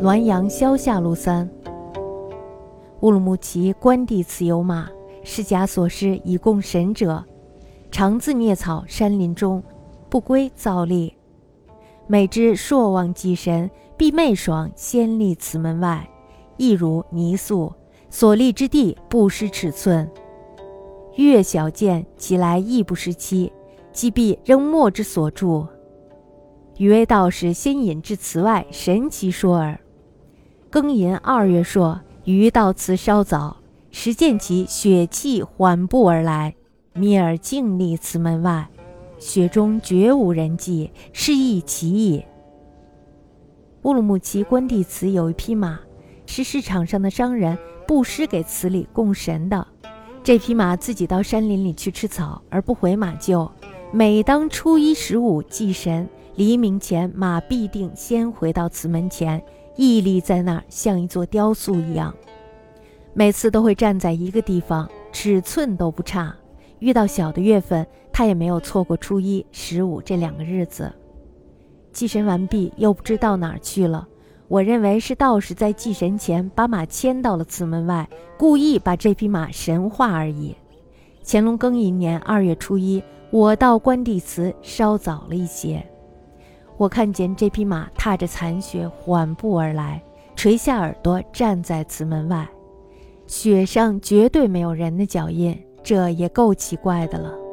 滦阳萧下路三。乌鲁木齐关帝祠有马，是甲所施以供神者，常自啮草山林中，不归造立。每知朔望祭神，必媚爽先立此门外，亦如泥塑，所立之地不失尺寸。越小见，其来亦不失期，既必仍墨之所著。余为道士先引至祠外，神奇说耳。庚寅二月朔，余到祠稍早，时见其血气缓步而来，密而静立祠门外，雪中绝无人迹，是亦奇也。乌鲁木齐关帝祠有一匹马，是市场上的商人布施给祠里供神的。这匹马自己到山林里去吃草，而不回马厩。每当初一十五祭神，黎明前马必定先回到祠门前，屹立在那儿，像一座雕塑一样。每次都会站在一个地方，尺寸都不差。遇到小的月份，他也没有错过初一、十五这两个日子。祭神完毕，又不知到哪儿去了。我认为是道士在祭神前把马牵到了祠门外，故意把这匹马神化而已。乾隆庚寅年二月初一，我到关帝祠稍早了一些，我看见这匹马踏着残雪缓步而来，垂下耳朵站在祠门外，雪上绝对没有人的脚印，这也够奇怪的了。